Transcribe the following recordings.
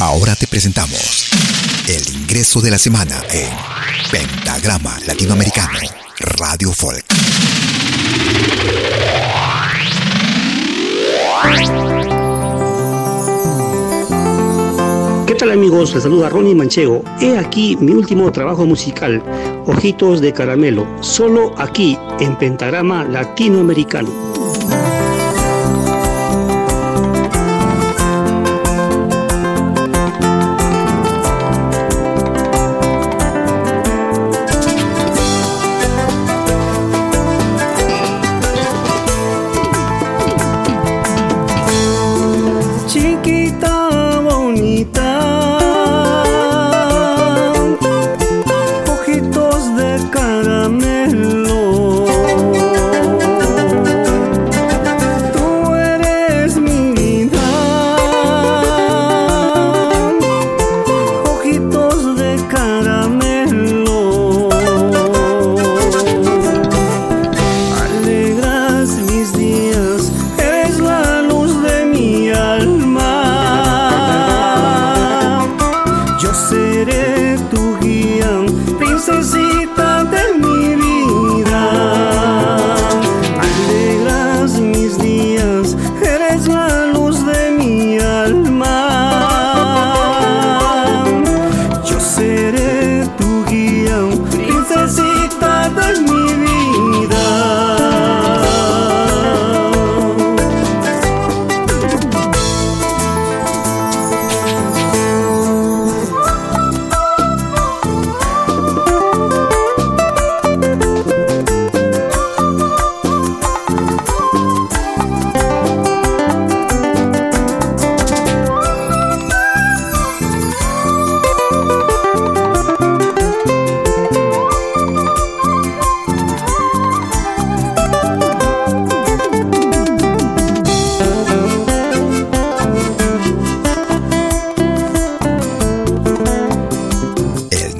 Ahora te presentamos el ingreso de la semana en Pentagrama Latinoamericano Radio Folk. ¿Qué tal amigos? Les saluda Ronnie Manchego. He aquí mi último trabajo musical, Ojitos de Caramelo, solo aquí en Pentagrama Latinoamericano.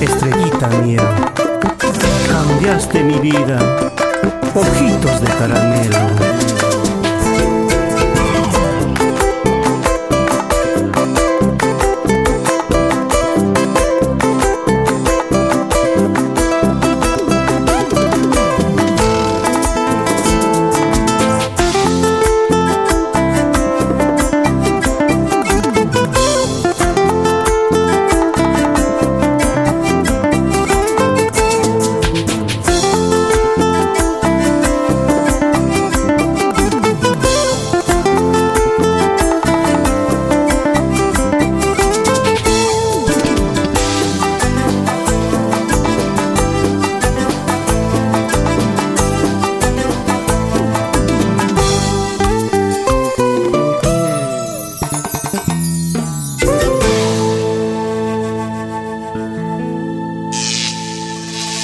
Estrellita mía, cambiaste mi vida, ojitos de caramelo.